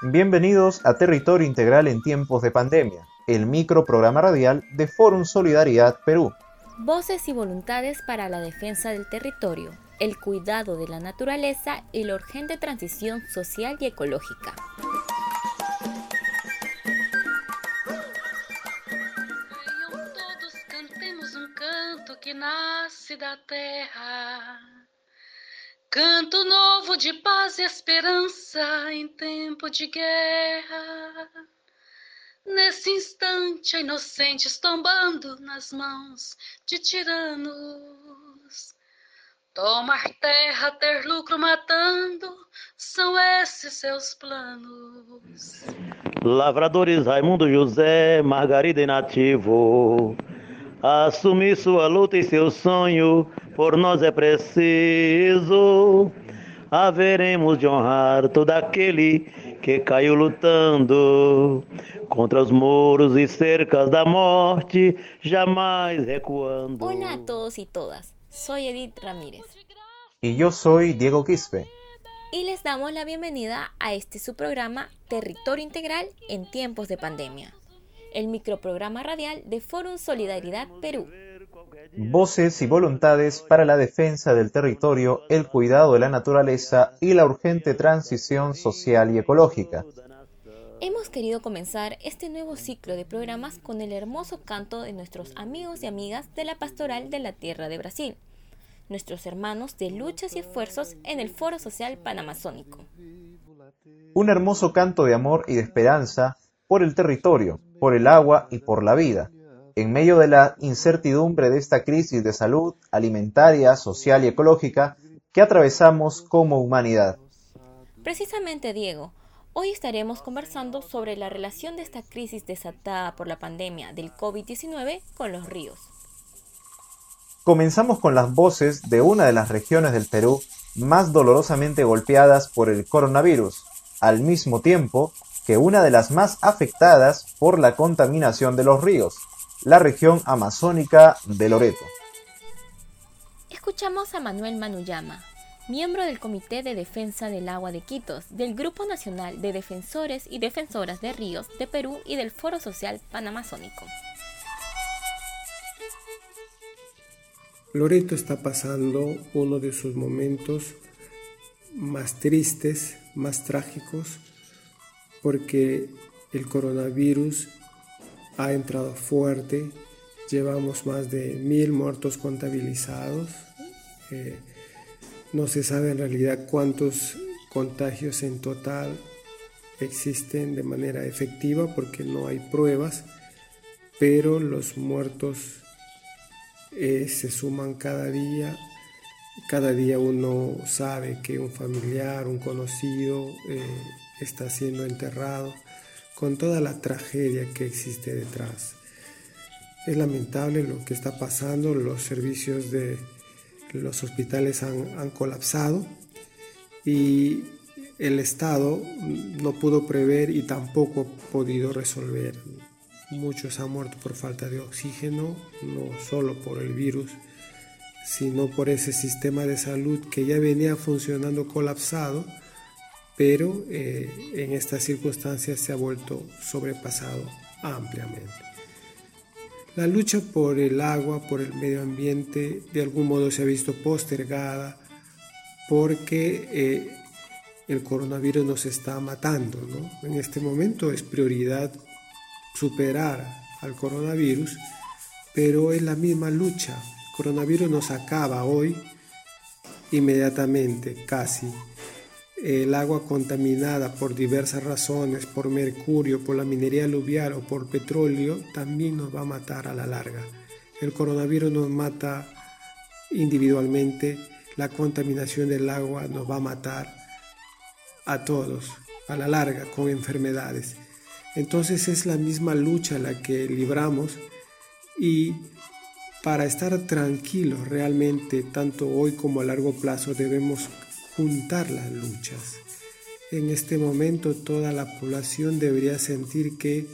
Bienvenidos a Territorio Integral en tiempos de pandemia, el microprograma radial de Fórum Solidaridad Perú. Voces y voluntades para la defensa del territorio, el cuidado de la naturaleza y la urgente transición social y ecológica. Todos cantemos un canto que nace da terra. Canto novo de paz e esperança em tempo de guerra. Nesse instante, inocentes tombando nas mãos de tiranos. Tomar terra, ter lucro matando, são esses seus planos. Lavradores Raimundo José, Margarida e Nativo. Assumir sua luta e seu sonho, por nós é preciso. Haveremos de honrar todo aquele que caiu lutando contra os muros e cercas da morte, jamais recuando. Hola a todos y todas, soy Edith Ramírez. Y yo soy Diego Quispe. Y les damos la bienvenida a este su programa Territorio Integral en tiempos de pandemia el microprograma radial de Fórum Solidaridad Perú. Voces y voluntades para la defensa del territorio, el cuidado de la naturaleza y la urgente transición social y ecológica. Hemos querido comenzar este nuevo ciclo de programas con el hermoso canto de nuestros amigos y amigas de la Pastoral de la Tierra de Brasil, nuestros hermanos de luchas y esfuerzos en el Foro Social Panamazónico. Un hermoso canto de amor y de esperanza por el territorio, por el agua y por la vida. En medio de la incertidumbre de esta crisis de salud alimentaria, social y ecológica que atravesamos como humanidad. Precisamente, Diego, hoy estaremos conversando sobre la relación de esta crisis desatada por la pandemia del COVID-19 con los ríos. Comenzamos con las voces de una de las regiones del Perú más dolorosamente golpeadas por el coronavirus, al mismo tiempo que una de las más afectadas por la contaminación de los ríos, la región amazónica de Loreto. Escuchamos a Manuel Manuyama, miembro del Comité de Defensa del Agua de Quitos, del Grupo Nacional de Defensores y Defensoras de Ríos de Perú y del Foro Social Panamazónico. Loreto está pasando uno de sus momentos más tristes, más trágicos, porque el coronavirus ha entrado fuerte, llevamos más de mil muertos contabilizados, eh, no se sabe en realidad cuántos contagios en total existen de manera efectiva porque no hay pruebas, pero los muertos eh, se suman cada día. Cada día uno sabe que un familiar, un conocido, eh, está siendo enterrado, con toda la tragedia que existe detrás. Es lamentable lo que está pasando, los servicios de los hospitales han, colapsado y el Estado no pudo prever y tampoco ha podido resolver. Muchos han muerto por falta de oxígeno, no solo por el virus, sino por ese sistema de salud que ya venía funcionando colapsado pero eh, en estas circunstancias se ha vuelto sobrepasado ampliamente. La lucha por el agua, por el medio ambiente, de algún modo se ha visto postergada porque eh, el coronavirus nos está matando. En este momento es prioridad superar al coronavirus, pero es la misma lucha. El coronavirus nos acaba hoy inmediatamente, casi el agua contaminada por diversas razones, por mercurio, por la minería aluvial o por petróleo, también nos va a matar a la larga. El coronavirus nos mata individualmente, la contaminación del agua nos va a matar a todos, a la larga, con enfermedades. Entonces es la misma lucha la que libramos y para estar tranquilos realmente, tanto hoy como a largo plazo, debemos juntar las luchas. En este momento toda la población debería sentir que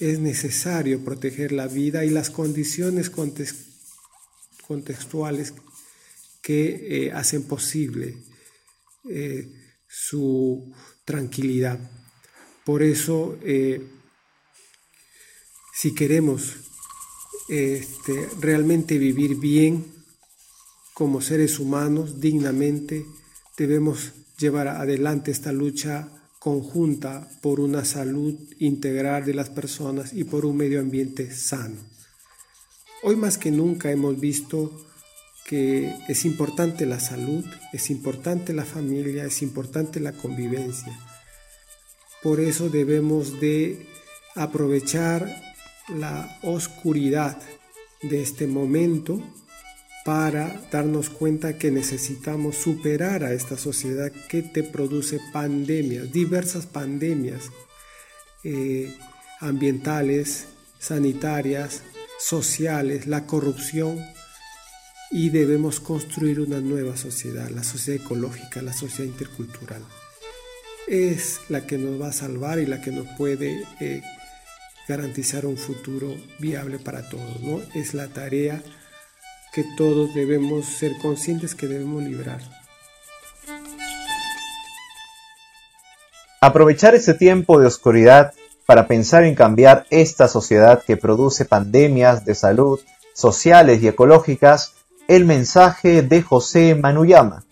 es necesario proteger la vida y las condiciones contextuales que eh, hacen posible eh, su tranquilidad. Por eso, eh, si queremos este, realmente vivir bien como seres humanos, dignamente, debemos llevar adelante esta lucha conjunta por una salud integral de las personas y por un medio ambiente sano. Hoy más que nunca hemos visto que es importante la salud, es importante la familia, es importante la convivencia. Por eso debemos de aprovechar la oscuridad de este momento para darnos cuenta que necesitamos superar a esta sociedad que te produce pandemias, diversas pandemias eh, ambientales, sanitarias, sociales, la corrupción y debemos construir una nueva sociedad, la sociedad ecológica, la sociedad intercultural. Es la que nos va a salvar y la que nos puede eh, garantizar un futuro viable para todos. ¿no? Es la tarea que todos debemos ser conscientes que debemos librar. Aprovechar ese tiempo de oscuridad para pensar en cambiar esta sociedad que produce pandemias de salud, sociales y ecológicas, el mensaje de José Manuyama.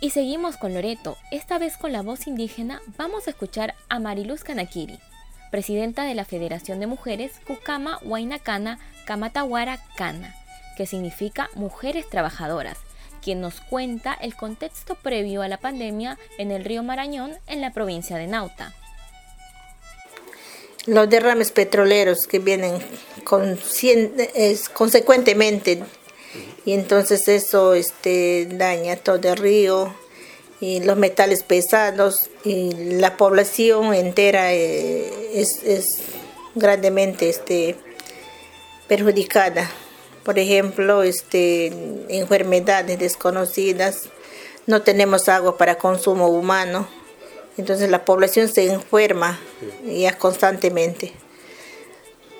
Y seguimos con Loreto, esta vez con la voz indígena vamos a escuchar a Mariluz Kanakiri, presidenta de la Federación de Mujeres Kukama Huaynacana Kamatawara Kana, que significa Mujeres Trabajadoras, quien nos cuenta el contexto previo a la pandemia en el río Marañón en la provincia de Nauta. Los derrames petroleros que vienen consecuentemente y entonces eso este, daña todo el río y los metales pesados y la población entera eh, es, es, grandemente este, perjudicada. Por ejemplo, este, enfermedades desconocidas, no tenemos agua para consumo humano, entonces la población se enferma ya constantemente.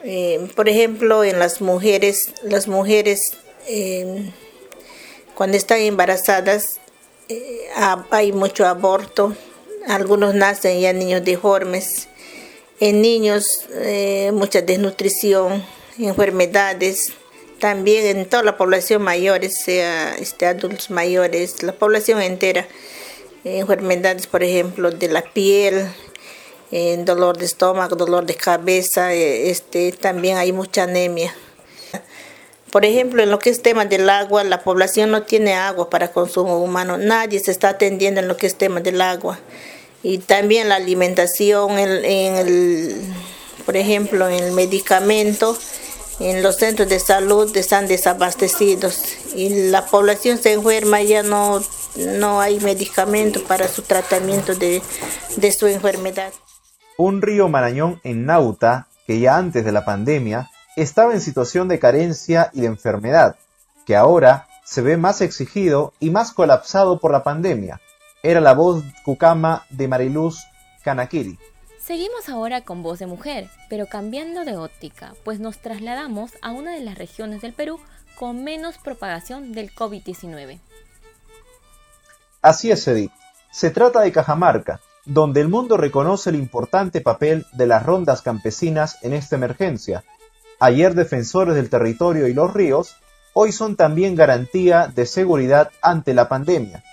Eh, por ejemplo, en las mujeres, las mujeres eh, cuando están embarazadas eh, hay mucho aborto, algunos nacen ya niños deformes, en niños mucha desnutrición, enfermedades, también en toda la población mayores, sea este, adultos mayores, la población entera, enfermedades, por ejemplo, de la piel, dolor de estómago, dolor de cabeza, este, también hay mucha anemia. Por ejemplo, en lo que es tema del agua, la población no tiene agua para consumo humano. Nadie se está atendiendo en lo que es tema del agua. Y también la alimentación, en, el, por ejemplo, en el medicamento, en los centros de salud están desabastecidos y la población se enferma, ya no, no hay medicamento para su tratamiento de, de su enfermedad. Un río Marañón en Nauta, que ya antes de la pandemia estaba en situación de carencia y de enfermedad, que ahora se ve más exigido y más colapsado por la pandemia. Era la voz cucama de Mariluz Kanakiri. Seguimos ahora con voz de mujer, pero cambiando de óptica, pues nos trasladamos a una de las regiones del Perú con menos propagación del COVID-19. Así es, Edith. Se trata de Cajamarca, donde el mundo reconoce el importante papel de las rondas campesinas en esta emergencia, ayer defensores del territorio y los ríos, hoy son también garantía de seguridad ante la pandemia.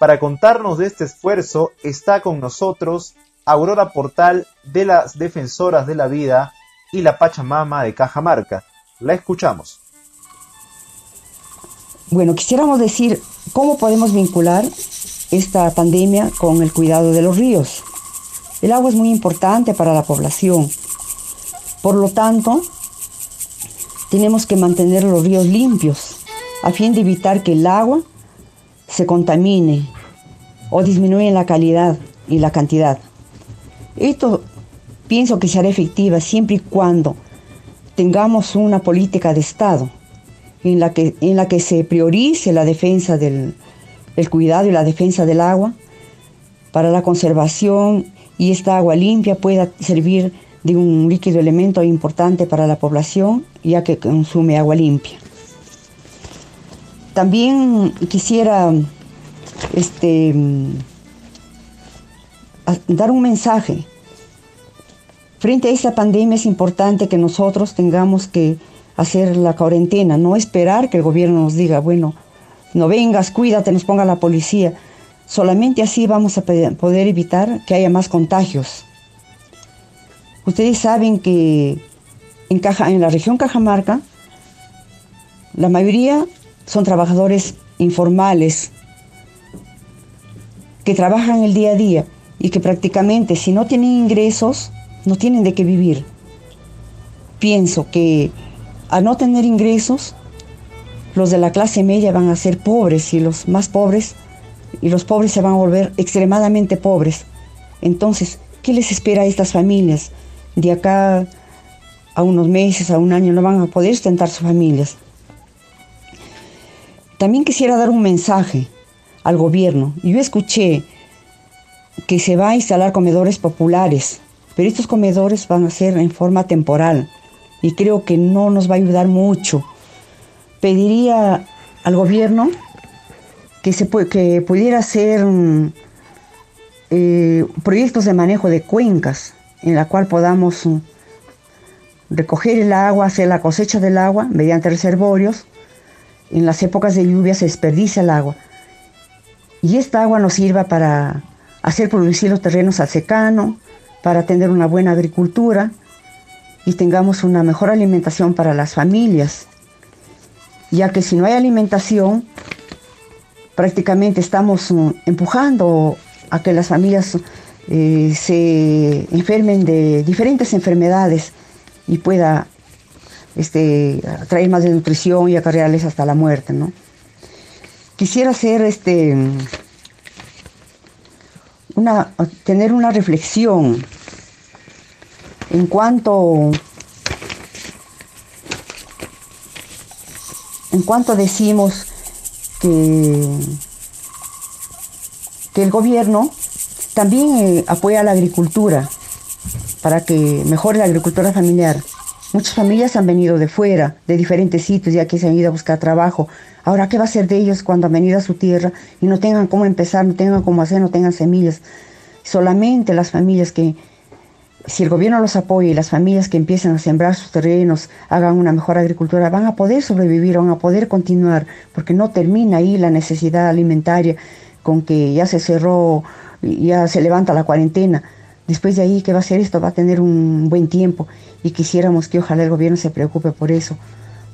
Para contarnos de este esfuerzo está con nosotros Aurora Portal de las Defensoras de la Vida y la Pachamama de Cajamarca. La escuchamos. Bueno, quisiéramos decir cómo podemos vincular esta pandemia con el cuidado de los ríos. El agua es muy importante para la población. Por lo tanto, tenemos que mantener los ríos limpios a fin de evitar que el agua se contamine o disminuya en la calidad y la cantidad. Esto pienso que será efectiva siempre y cuando tengamos una política de Estado en la que, en la que se priorice la defensa del el cuidado y la defensa del agua para la conservación y esta agua limpia pueda servir de un líquido elemento importante para la población, ya que consume agua limpia. También quisiera este, dar un mensaje. Frente a esta pandemia es importante que nosotros tengamos que hacer la cuarentena, no esperar que el gobierno nos diga, bueno, no vengas, cuídate, nos ponga la policía. Solamente así vamos a poder evitar que haya más contagios. Ustedes saben que en, la región Cajamarca, la mayoría son trabajadores informales que trabajan el día a día y que prácticamente si no tienen ingresos, no tienen de qué vivir. Pienso que al no tener ingresos, los de la clase media van a ser pobres y los más pobres y los pobres se van a volver extremadamente pobres. Entonces, ¿qué les espera a estas familias? De acá a unos meses, a un año, no van a poder sustentar sus familias. También quisiera dar un mensaje al gobierno. Yo escuché que se va a instalar comedores populares, pero estos comedores van a ser en forma temporal y creo que no nos va a ayudar mucho. Pediría al gobierno que, se, que pudiera hacer mm, eh, proyectos de manejo de cuencas en la cual podamos mm, recoger el agua, hacer la cosecha del agua mediante reservorios. En las épocas de lluvia se desperdicia el agua. Y esta agua nos sirva para hacer producir los terrenos al secano, para tener una buena agricultura y tengamos una mejor alimentación para las familias. Ya que si no hay alimentación, prácticamente estamos mm, empujando a que las familias eh, se enfermen de diferentes enfermedades y pueda este, traer más desnutrición y acarrearles hasta la muerte, ¿no? Quisiera hacer este una tener una reflexión en cuanto en cuanto decimos que, que el gobierno también eh, apoya la agricultura para que mejore la agricultura familiar. Muchas familias han venido de fuera, de diferentes sitios, ya que se han ido a buscar trabajo. Ahora, ¿qué va a ser de ellos cuando han venido a su tierra y no tengan cómo empezar, no tengan cómo hacer, no tengan semillas? Solamente las familias que, si el gobierno los apoya y las familias que empiezan a sembrar sus terrenos, hagan una mejor agricultura, van a poder sobrevivir, van a poder continuar, porque no termina ahí la necesidad alimentaria con que ya se cerró, ya se levanta la cuarentena. Después de ahí, ¿qué va a hacer esto? Va a tener un buen tiempo y quisiéramos que ojalá el gobierno se preocupe por eso,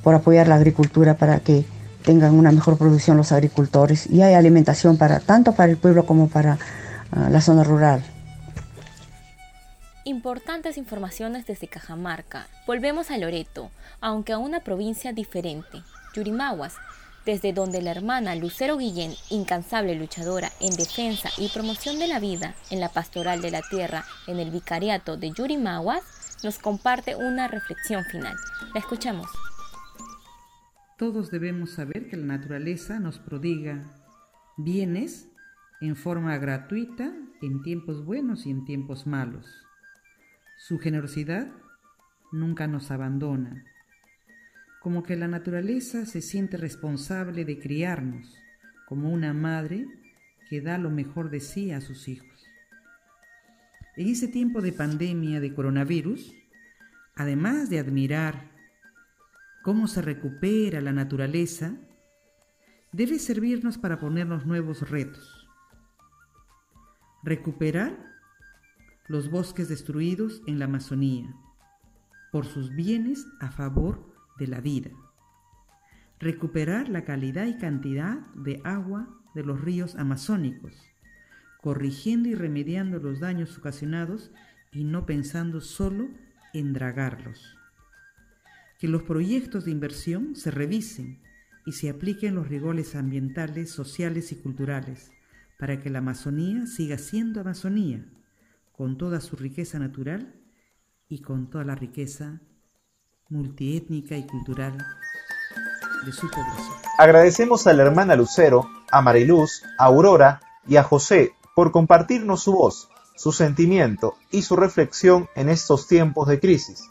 por apoyar la agricultura para que tengan una mejor producción los agricultores y hay alimentación para tanto para el pueblo como para ah, la zona rural. Importantes informaciones desde Cajamarca. Volvemos a Loreto, aunque a una provincia diferente, Yurimaguas, desde donde la hermana Lucero Guillén, incansable luchadora en defensa y promoción de la vida en la pastoral de la tierra en el vicariato de Yurimaguas, nos comparte una reflexión final. La escuchamos. Todos debemos saber que la naturaleza nos prodiga bienes en forma gratuita en tiempos buenos y en tiempos malos. Su generosidad nunca nos abandona, como que la naturaleza se siente responsable de criarnos como una madre que da lo mejor de sí a sus hijos. En ese tiempo de pandemia de coronavirus, además de admirar cómo se recupera la naturaleza, debe servirnos para ponernos nuevos retos. Recuperar los bosques destruidos en la Amazonía, por sus bienes a favor de la vida. Recuperar la calidad y cantidad de agua de los ríos amazónicos, corrigiendo y remediando los daños ocasionados y no pensando solo en dragarlos. Que los proyectos de inversión se revisen y se apliquen los rigores ambientales, sociales y culturales para que la Amazonía siga siendo Amazonía con toda su riqueza natural y con toda la riqueza multiétnica y cultural de su población. Agradecemos a la hermana Lucero, a Mariluz, a Aurora y a José por compartirnos su voz, su sentimiento y su reflexión en estos tiempos de crisis.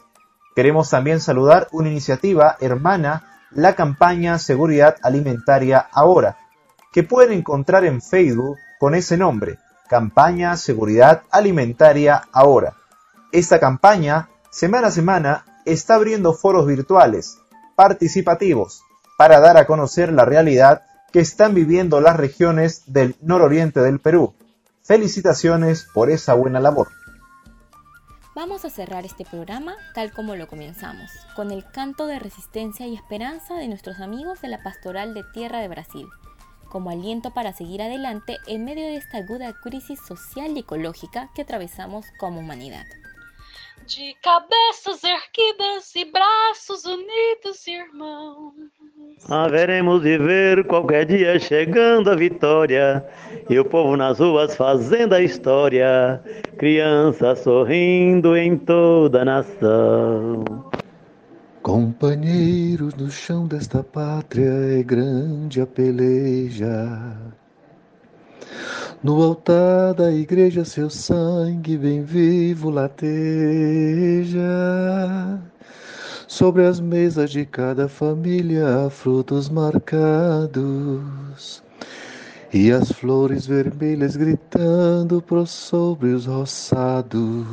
Queremos también saludar una iniciativa hermana, la campaña Seguridad Alimentaria Ahora, que pueden encontrar en Facebook con ese nombre, Campaña Seguridad Alimentaria Ahora. Esta campaña, semana a semana, está abriendo foros virtuales, participativos, para dar a conocer la realidad que están viviendo las regiones del nororiente del Perú. Felicitaciones por esa buena labor. Vamos a cerrar este programa tal como lo comenzamos, con el canto de resistencia y esperanza de nuestros amigos de la Pastoral de Tierra de Brasil, como aliento para seguir adelante en medio de esta aguda crisis social y ecológica que atravesamos como humanidad. De cabeças erguidas e braços unidos, irmãos. Haveremos de ver qualquer dia chegando a vitória e o povo nas ruas fazendo a história, crianças sorrindo em toda a nação. Companheiros no chão desta pátria é grande a peleja. No altar da igreja seu sangue bem vivo lateja. Sobre as mesas de cada família frutos marcados e as flores vermelhas gritando por sobre os roçados.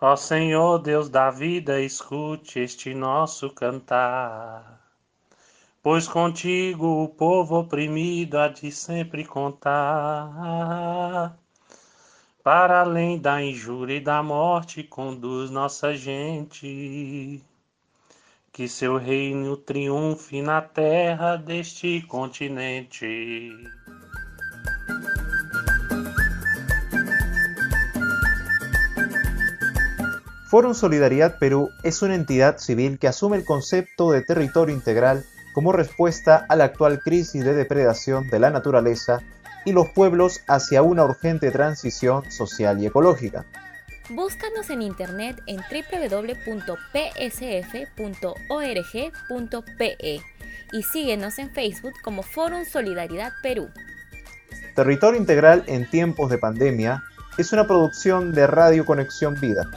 Ó Senhor Deus da vida, escute este nosso cantar. Pois contigo o povo oprimido há de sempre contar. Para além da injúria e da morte, conduz nossa gente. Que seu reino triunfe na terra deste continente. Fórum Solidaridad Perú es una entidad civil que asume el concepto de territorio integral como respuesta a la actual crisis de depredación de la naturaleza y los pueblos hacia una urgente transición social y ecológica. Búscanos en internet en www.psf.org.pe y síguenos en Facebook como Fórum Solidaridad Perú. Territorio Integral en tiempos de pandemia es una producción de Radio Conexión Vida.